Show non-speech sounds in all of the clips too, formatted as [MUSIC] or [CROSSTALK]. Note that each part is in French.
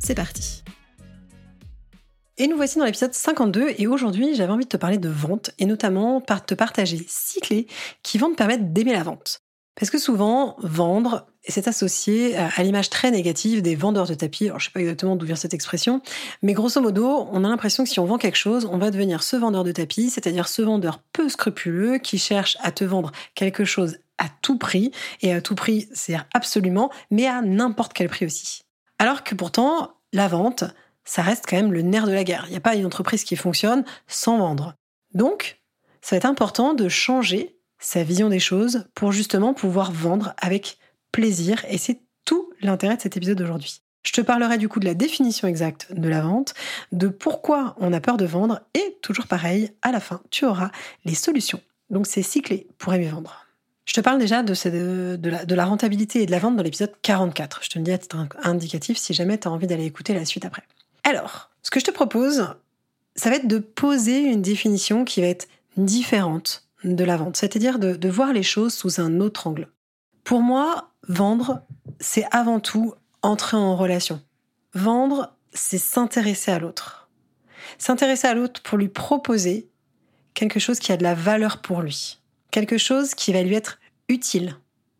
c'est parti et nous voici dans l'épisode 52 et aujourd'hui j'avais envie de te parler de vente et notamment par te partager six clés qui vont te permettre d'aimer la vente. Parce que souvent, vendre, c'est associé à l'image très négative des vendeurs de tapis. Alors, je sais pas exactement d'où vient cette expression, mais grosso modo, on a l'impression que si on vend quelque chose, on va devenir ce vendeur de tapis, c'est-à-dire ce vendeur peu scrupuleux qui cherche à te vendre quelque chose à tout prix. Et à tout prix, c'est absolument, mais à n'importe quel prix aussi. Alors que pourtant, la vente, ça reste quand même le nerf de la guerre. Il n'y a pas une entreprise qui fonctionne sans vendre. Donc, ça va être important de changer sa vision des choses pour justement pouvoir vendre avec plaisir. Et c'est tout l'intérêt de cet épisode d'aujourd'hui. Je te parlerai du coup de la définition exacte de la vente, de pourquoi on a peur de vendre et toujours pareil, à la fin, tu auras les solutions. Donc c'est cyclé pour aimer vendre. Je te parle déjà de, de, la, rentabilité et de la vente dans l'épisode 44. Je te le dis à titre indicatif si jamais tu as envie d'aller écouter la suite après. Alors, ce que je te propose, ça va être de poser une définition qui va être différente de la vente, c'est-à-dire de voir les choses sous un autre angle. Pour moi, vendre, c'est avant tout entrer en relation. Vendre, c'est s'intéresser à l'autre. S'intéresser à l'autre pour lui proposer quelque chose qui a de la valeur pour lui. Quelque chose qui va lui être utile.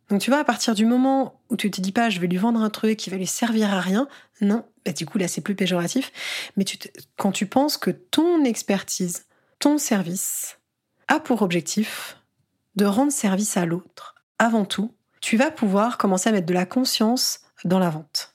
Donc tu vois, à partir du moment où tu te dis pas je vais lui vendre un truc qui va lui servir à rien, non, bah, du coup là c'est plus péjoratif, mais quand tu penses que ton expertise, ton service a pour objectif de rendre service à l'autre, avant tout, tu vas pouvoir commencer à mettre de la conscience dans la vente.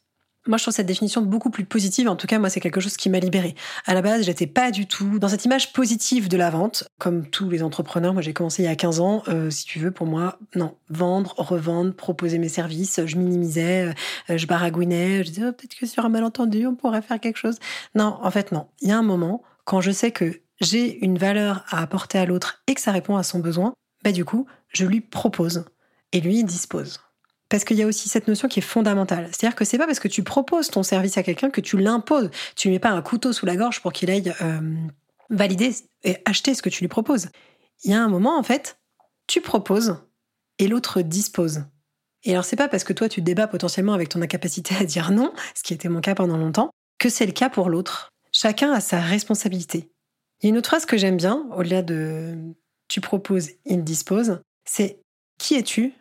Moi, je trouve cette définition beaucoup plus positive. En tout cas, moi, c'est quelque chose qui m'a libérée. À la base, j'étais pas du tout dans cette image positive de la vente. Comme tous les entrepreneurs, moi, j'ai commencé il y a 15 ans. Euh, si tu veux, pour moi, non. Vendre, revendre, proposer mes services. Je minimisais, euh, je baragouinais. Je disais, oh, peut-être que sur un malentendu, on pourrait faire quelque chose. Non, en fait, non. Il y a un moment, quand je sais que j'ai une valeur à apporter à l'autre et que ça répond à son besoin, bah, du coup, je lui propose et lui dispose. Parce qu'il y a aussi cette notion qui est fondamentale. C'est-à-dire que c'est pas parce que tu proposes ton service à quelqu'un que tu l'imposes. Tu ne mets pas un couteau sous la gorge pour qu'il aille euh, valider et acheter ce que tu lui proposes. Il y a un moment, en fait, tu proposes et l'autre dispose. Et alors, c'est pas parce que toi, tu débats potentiellement avec ton incapacité à dire non, ce qui était mon cas pendant longtemps, que c'est le cas pour l'autre. Chacun a sa responsabilité. Il y a une autre phrase que j'aime bien, au-delà de tu proposes, il dispose, c'est qui es-tu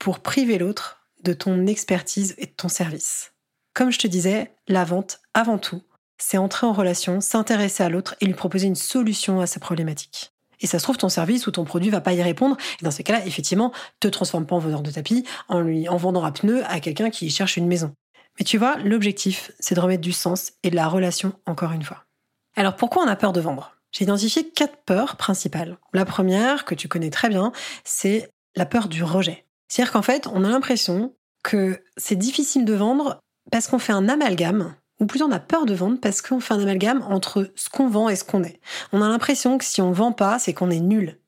pour priver l'autre de ton expertise et de ton service. Comme je te disais, la vente, avant tout, c'est entrer en relation, s'intéresser à l'autre et lui proposer une solution à sa problématique. Et ça se trouve, ton service ou ton produit va pas y répondre. Et dans ces cas-là, effectivement, te transforme pas en vendeur de tapis en lui en vendant à pneus à quelqu'un qui cherche une maison. Mais tu vois, l'objectif, c'est de remettre du sens et de la relation encore une fois. Alors pourquoi on a peur de vendre? J'ai identifié quatre peurs principales. La première, que tu connais très bien, c'est la peur du rejet. C'est-à-dire qu'en fait, on a l'impression que c'est difficile de vendre parce qu'on fait un amalgame, ou plutôt on a peur de vendre parce qu'on fait un amalgame entre ce qu'on vend et ce qu'on est. On a l'impression que si on vend pas, c'est qu'on est nul.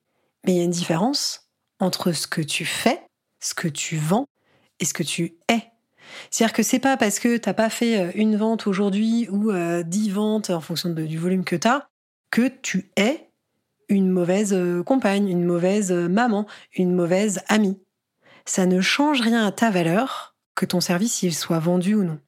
Mais il y a une différence entre ce que tu fais, ce que tu vends et ce que tu es. C'est-à-dire que c'est pas parce que t'as pas fait euh, une vente aujourd'hui ou euh, dix ventes en fonction du volume que tu as que tu es une mauvaise euh, compagne, une mauvaise maman, une mauvaise amie ça ne change rien à ta valeur que ton service soit vendu ou non.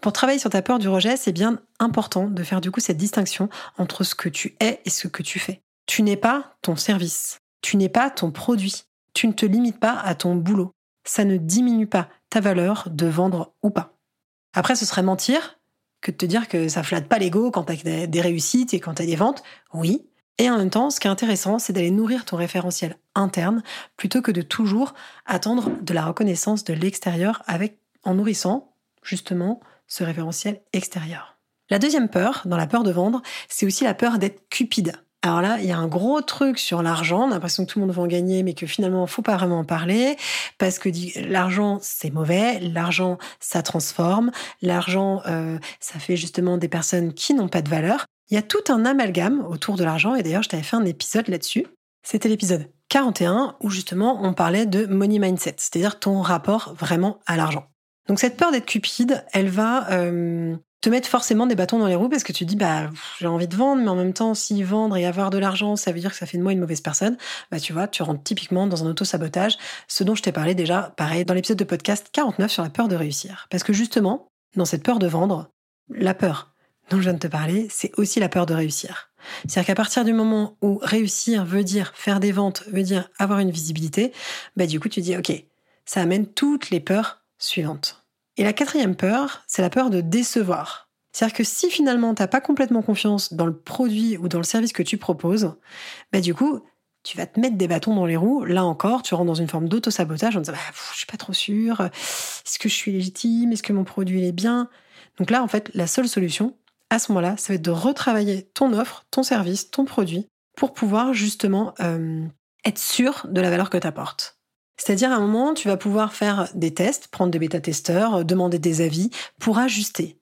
Pour travailler sur ta peur du rejet, c'est bien important de faire du coup cette distinction entre ce que tu es et ce que tu fais. Tu n'es pas ton service, tu n'es pas ton produit, tu ne te limites pas à ton boulot. Ça ne diminue pas ta valeur de vendre ou pas. Après, ce serait mentir que de te dire que ça flatte pas l'ego quand tu as des réussites et quand tu as des ventes. Oui, et en même temps, ce qui est intéressant, c'est d'aller nourrir ton référentiel interne plutôt que de toujours attendre de la reconnaissance de l'extérieur en nourrissant justement ce référentiel extérieur. La deuxième peur, dans la peur de vendre, c'est aussi la peur d'être cupide. Alors là, il y a un gros truc sur l'argent. L'impression que tout le monde va en gagner, mais que finalement, il faut pas vraiment en parler parce que l'argent, c'est mauvais. L'argent, ça transforme. L'argent, euh, ça fait justement des personnes qui n'ont pas de valeur. Il y a tout un amalgame autour de l'argent. Et d'ailleurs, je t'avais fait un épisode là-dessus. C'était l'épisode 41 où justement on parlait de money mindset, c'est-à-dire ton rapport vraiment à l'argent. Donc cette peur d'être cupide, elle va euh, te mettre forcément des bâtons dans les roues parce que tu dis bah j'ai envie de vendre mais en même temps si vendre et avoir de l'argent ça veut dire que ça fait de moi une mauvaise personne bah tu vois tu rentres typiquement dans un auto-sabotage ce dont je t'ai parlé déjà pareil dans l'épisode de podcast 49 sur la peur de réussir parce que justement dans cette peur de vendre la peur dont je viens de te parler c'est aussi la peur de réussir. C'est-à-dire qu'à partir du moment où réussir veut dire faire des ventes veut dire avoir une visibilité bah du coup tu dis ok ça amène toutes les peurs suivantes. Et la quatrième peur, c'est la peur de décevoir. C'est-à-dire que si finalement t'as pas complètement confiance dans le produit ou dans le service que tu proposes, bah du coup, tu vas te mettre des bâtons dans les roues. Là encore, tu rentres dans une forme d'auto-sabotage en disant bah, je suis pas trop sûr, est-ce que je suis légitime, est-ce que mon produit est bien? Donc là, en fait, la seule solution, à ce moment-là, ça va être de retravailler ton offre, ton service, ton produit, pour pouvoir justement euh, être sûr de la valeur que tu apportes. C'est-à-dire, à un moment, tu vas pouvoir faire des tests, prendre des bêta-testeurs, euh, demander des avis pour ajuster.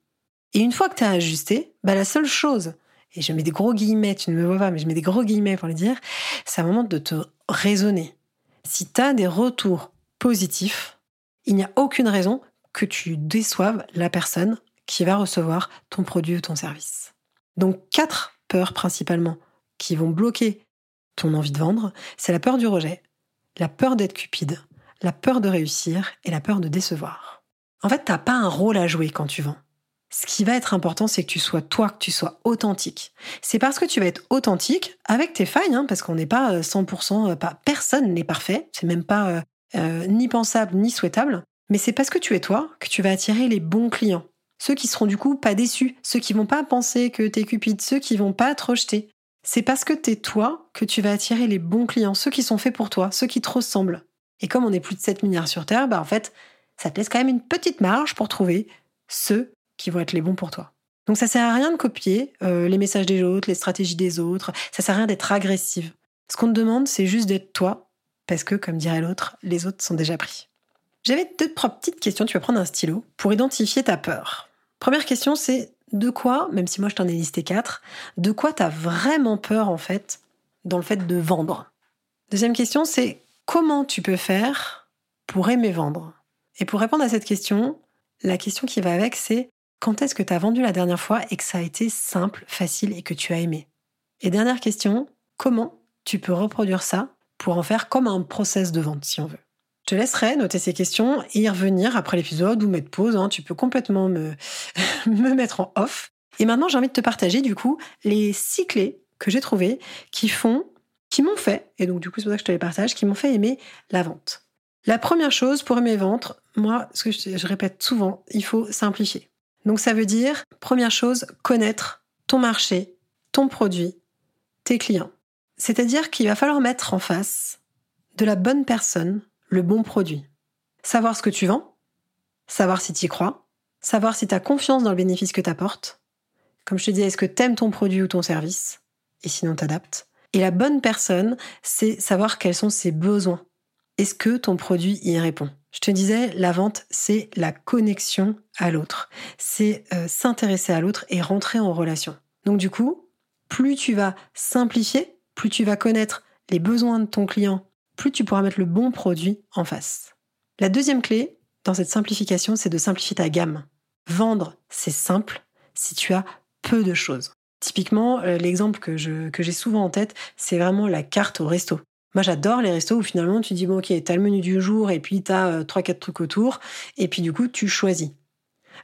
Et une fois que tu as ajusté, bah, la seule chose, et je mets des gros guillemets, tu ne me vois pas, mais je mets des gros guillemets pour le dire, c'est un moment de te raisonner. Si tu as des retours positifs, il n'y a aucune raison que tu déçoives la personne qui va recevoir ton produit ou ton service. Donc, quatre peurs principalement qui vont bloquer ton envie de vendre, c'est la peur du rejet, la peur d'être cupide, la peur de réussir et la peur de décevoir. En fait, t'as pas un rôle à jouer quand tu vends. Ce qui va être important, c'est que tu sois toi, que tu sois authentique. C'est parce que tu vas être authentique avec tes failles, hein, parce qu'on n'est pas 100%, euh, euh, pas, personne n'est parfait, c'est même pas euh, ni pensable ni souhaitable. Mais c'est parce que tu es toi que tu vas attirer les bons clients. Ceux qui seront du coup pas déçus, ceux qui vont pas penser que t'es cupide, ceux qui vont pas te rejeter, c'est parce que t'es toi que tu vas attirer les bons clients, ceux qui sont faits pour toi, ceux qui te ressemblent. Et comme on est plus de 7 milliards sur Terre, bah en fait, ça te laisse quand même une petite marge pour trouver ceux qui vont être les bons pour toi. Donc ça sert à rien de copier euh, les messages des autres, les stratégies des autres, ça sert à rien d'être agressive. Ce qu'on te demande, c'est juste d'être toi, parce que, comme dirait l'autre, les autres sont déjà pris. J'avais deux, trois petites questions, tu vas prendre un stylo, pour identifier ta peur. Première question, c'est de quoi, même si moi je t'en ai listé quatre, de quoi tu as vraiment peur en fait dans le fait de vendre? Deuxième question, c'est comment tu peux faire pour aimer vendre? Et pour répondre à cette question, la question qui va avec, c'est quand est-ce que tu as vendu la dernière fois et que ça a été simple, facile et que tu as aimé? Et dernière question, comment tu peux reproduire ça pour en faire comme un process de vente si on veut? Je te laisserai noter ces questions et y revenir après l'épisode ou mettre pause. Hein. Tu peux complètement me, [LAUGHS] me mettre en off. Et maintenant, j'ai envie de te partager du coup les six clés que j'ai trouvées qui font, qui m'ont fait, et donc du coup c'est pour ça que je te les partage, qui m'ont fait aimer la vente. La première chose pour aimer vendre, moi, ce que je répète souvent, il faut simplifier. Donc ça veut dire, première chose, connaître ton marché, ton produit, tes clients. C'est-à-dire qu'il va falloir mettre en face de la bonne personne le bon produit. Savoir ce que tu vends, savoir si tu y crois, savoir si tu as confiance dans le bénéfice que tu apportes. Comme je te dis, est-ce que tu aimes ton produit ou ton service? Et sinon, t'adaptes. Et la bonne personne, c'est savoir quels sont ses besoins. Est-ce que ton produit y répond? Je te disais, la vente, c'est la connexion à l'autre. C'est euh, s'intéresser à l'autre et rentrer en relation. Donc du coup, plus tu vas simplifier, plus tu vas connaître les besoins de ton client plus tu pourras mettre le bon produit en face. La deuxième clé dans cette simplification, c'est de simplifier ta gamme. Vendre, c'est simple si tu as peu de choses. Typiquement, euh, l'exemple que, j'ai souvent en tête, c'est vraiment la carte au resto. Moi, j'adore les restos où finalement tu dis, bon, ok, t'as le menu du jour et puis t'as euh, trois, quatre trucs autour, et puis du coup, tu choisis.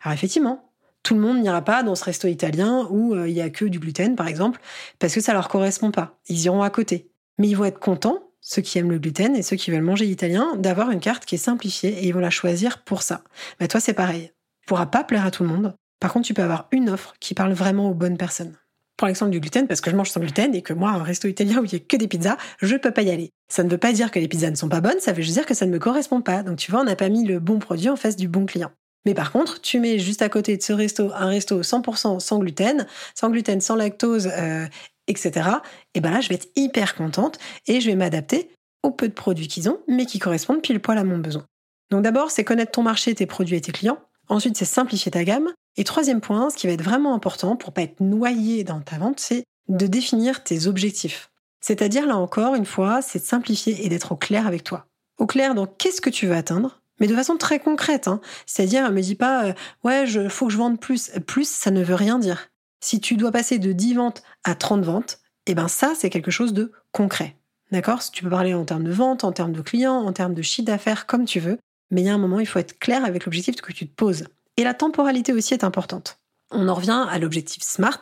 Alors effectivement, tout le monde n'ira pas dans ce resto italien où euh, il y a que du gluten, par exemple, parce que ça leur correspond pas. Ils iront à côté. Mais ils vont être contents ceux qui aiment le gluten et ceux qui veulent manger italien, d'avoir une carte qui est simplifiée et ils vont la choisir pour ça. Mais toi, c'est pareil. Tu pourras pas plaire à tout le monde. Par contre, tu peux avoir une offre qui parle vraiment aux bonnes personnes. Pour l'exemple du gluten, parce que je mange sans gluten et que moi, un resto italien où il y a que des pizzas, je peux pas y aller. Ça ne veut pas dire que les pizzas ne sont pas bonnes, ça veut juste dire que ça ne me correspond pas. Donc tu vois, on n'a pas mis le bon produit en face du bon client. Mais par contre, tu mets juste à côté de ce resto un resto 100% sans gluten, sans gluten, sans lactose euh, etc. Et ben là, je vais être hyper contente et je vais m'adapter au peu de produits qu'ils ont, mais qui correspondent pile poil à mon besoin. Donc d'abord, c'est connaître ton marché, tes produits et tes clients. Ensuite, c'est simplifier ta gamme. Et troisième point, ce qui va être vraiment important pour pas être noyé dans ta vente, c'est de définir tes objectifs. C'est-à-dire, là encore, une fois, c'est de simplifier et d'être au clair avec toi. Au clair dans qu'est-ce que tu veux atteindre, mais de façon très concrète. Hein. C'est-à-dire, me dis pas, euh, ouais, je faut que je vende plus. Plus, ça ne veut rien dire. Si tu dois passer de 10 ventes à 30 ventes, eh ben ça, c'est quelque chose de concret. D'accord? Tu peux parler en termes de vente, en termes de clients, en termes de chiffre d'affaires, comme tu veux. Mais il y a un moment, il faut être clair avec l'objectif que tu te poses. Et la temporalité aussi est importante. On en revient à l'objectif SMART,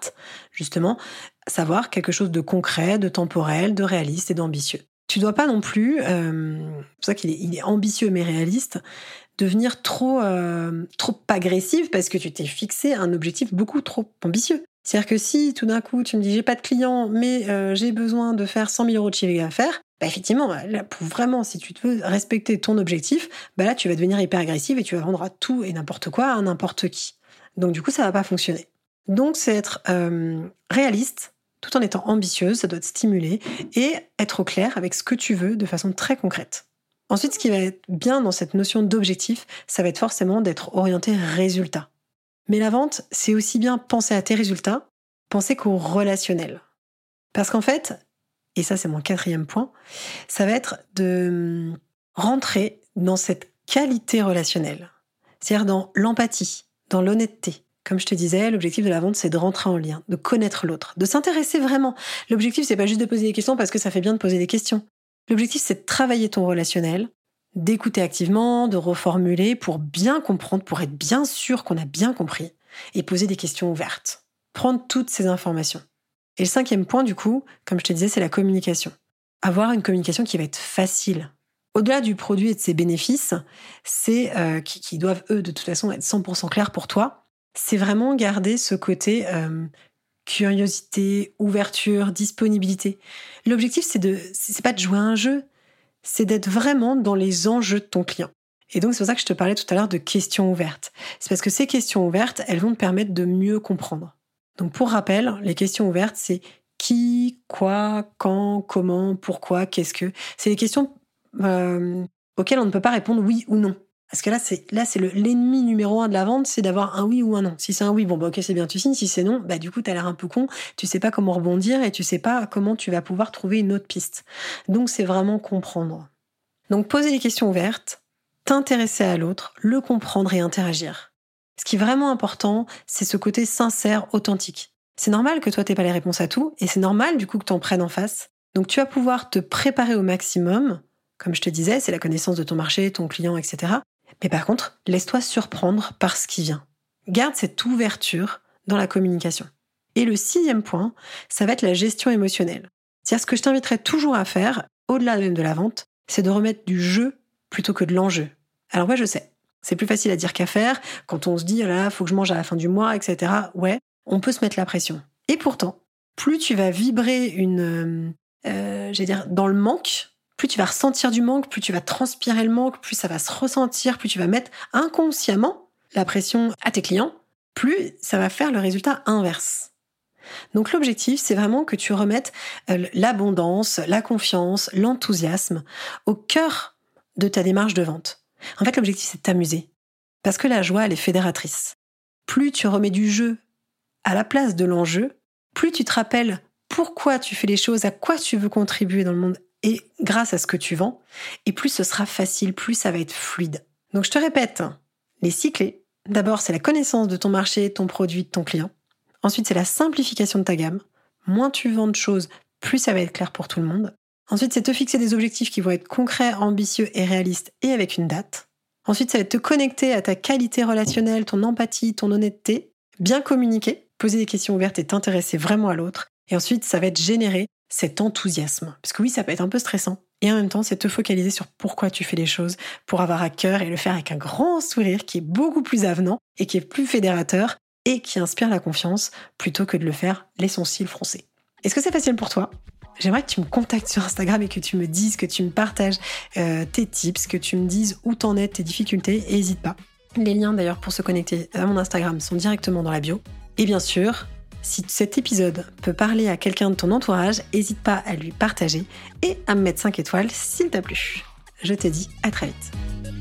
justement, savoir quelque chose de concret, de temporel, de réaliste et d'ambitieux. Tu dois pas non plus, euh, c'est pour ça qu'il est, ambitieux mais réaliste, devenir trop, euh, trop agressif parce que tu t'es fixé un objectif beaucoup trop ambitieux. C'est-à-dire que si tout d'un coup tu me dis j'ai pas de clients mais euh, j'ai besoin de faire 100 000 euros de chiffre d'affaires, bah effectivement, là, pour vraiment, si tu veux respecter ton objectif, bah là tu vas devenir hyper agressif et tu vas vendre à tout et n'importe quoi à n'importe qui. Donc du coup ça va pas fonctionner. Donc c'est être réaliste tout en étant ambitieuse, ça doit te stimuler et être au clair avec ce que tu veux de façon très concrète. Ensuite, ce qui va être bien dans cette notion d'objectif, ça va être forcément d'être orienté résultat. Mais la vente, c'est aussi bien penser à tes résultats, penser qu'au relationnel. Parce qu'en fait, et ça c'est mon quatrième point, ça va être de rentrer dans cette qualité relationnelle. C'est-à-dire dans l'empathie, dans l'honnêteté. Comme je te disais, l'objectif de la vente, c'est de rentrer en lien, de connaître l'autre, de s'intéresser vraiment. L'objectif, c'est pas juste de poser des questions parce que ça fait bien de poser des questions. L'objectif, c'est de travailler ton relationnel, d'écouter activement, de reformuler pour bien comprendre, pour être bien sûr qu'on a bien compris, et poser des questions ouvertes. Prendre toutes ces informations. Et le cinquième point, du coup, comme je te disais, c'est la communication. Avoir une communication qui va être facile. Au-delà du produit et de ses bénéfices, c'est euh, qui, doivent, eux, de toute façon, être 100% clairs pour toi, c'est vraiment garder ce côté euh, curiosité, ouverture, disponibilité. L'objectif, c'est de, c'est pas de jouer à un jeu, c'est d'être vraiment dans les enjeux de ton client. Et donc, c'est pour ça que je te parlais tout à l'heure de questions ouvertes. C'est parce que ces questions ouvertes, elles vont te permettre de mieux comprendre. Donc, pour rappel, les questions ouvertes, c'est qui, quoi, quand, comment, pourquoi, qu'est-ce que. C'est des questions euh, auxquelles on ne peut pas répondre oui ou non. Parce que là, c'est là, c'est l'ennemi numéro un de la vente, c'est d'avoir un oui ou un non. Si c'est un oui, bon bah ok, c'est bien, tu signes. Si c'est non, bah du coup, t'as l'air un peu con. Tu sais pas comment rebondir et tu sais pas comment tu vas pouvoir trouver une autre piste. Donc, c'est vraiment comprendre. Donc, poser des questions ouvertes, t'intéresser à l'autre, le comprendre et interagir. Ce qui est vraiment important, c'est ce côté sincère, authentique. C'est normal que toi, t'aies pas les réponses à tout, et c'est normal du coup que t'en prennes en face. Donc, tu vas pouvoir te préparer au maximum. Comme je te disais, c'est la connaissance de ton marché, ton client, etc. Mais par contre, laisse-toi surprendre par ce qui vient. Garde cette ouverture dans la communication. Et le sixième point, ça va être la gestion émotionnelle. C'est-à-dire ce que je t'inviterais toujours à faire, au-delà même de la vente, c'est de remettre du jeu plutôt que de l'enjeu. Alors ouais, je sais, c'est plus facile à dire qu'à faire. Quand on se dit, oh là, faut que je mange à la fin du mois, etc. Ouais, on peut se mettre la pression. Et pourtant, plus tu vas vibrer une, euh j'allais dire, dans le manque, plus tu vas ressentir du manque, plus tu vas transpirer le manque, plus ça va se ressentir, plus tu vas mettre inconsciemment la pression à tes clients, plus ça va faire le résultat inverse. Donc l'objectif, c'est vraiment que tu remettes euh, l'abondance, la confiance, l'enthousiasme au cœur de ta démarche de vente. En fait, l'objectif, c'est de t'amuser. Parce que la joie, elle est fédératrice. Plus tu remets du jeu à la place de l'enjeu, plus tu te rappelles pourquoi tu fais les choses, à quoi tu veux contribuer dans le monde et grâce à ce que tu vends, et plus ce sera facile, plus ça va être fluide. Donc je te répète, les six clés. D'abord, c'est la connaissance de ton marché, ton produit, de ton client. Ensuite, c'est la simplification de ta gamme. Moins tu vends de choses, plus ça va être clair pour tout le monde. Ensuite, c'est te fixer des objectifs qui vont être concrets, ambitieux et réalistes et avec une date. Ensuite, ça va être te connecter à ta qualité relationnelle, ton empathie, ton honnêteté, bien communiquer, poser des questions ouvertes et t'intéresser vraiment à l'autre. Et ensuite, ça va être générer cet enthousiasme. Parce que oui, ça peut être un peu stressant. Et en même temps, c'est te focaliser sur pourquoi tu fais les choses, pour avoir à cœur et le faire avec un grand sourire qui est beaucoup plus avenant et qui est plus fédérateur et qui inspire la confiance plutôt que de le faire les sourcils froncés. Est-ce que c'est facile pour toi? J'aimerais que tu me contactes sur Instagram et que tu me dises, que tu me partages euh, tes tips, que tu me dises où t'en es, tes difficultés, et n'hésite pas. Les liens d'ailleurs pour se connecter à mon Instagram sont directement dans la bio. Et bien sûr, Si cet épisode peut parler à quelqu'un de ton entourage, n'hésite pas à lui partager et à me mettre 5 étoiles s'il t'a plu. Je te dis à très vite.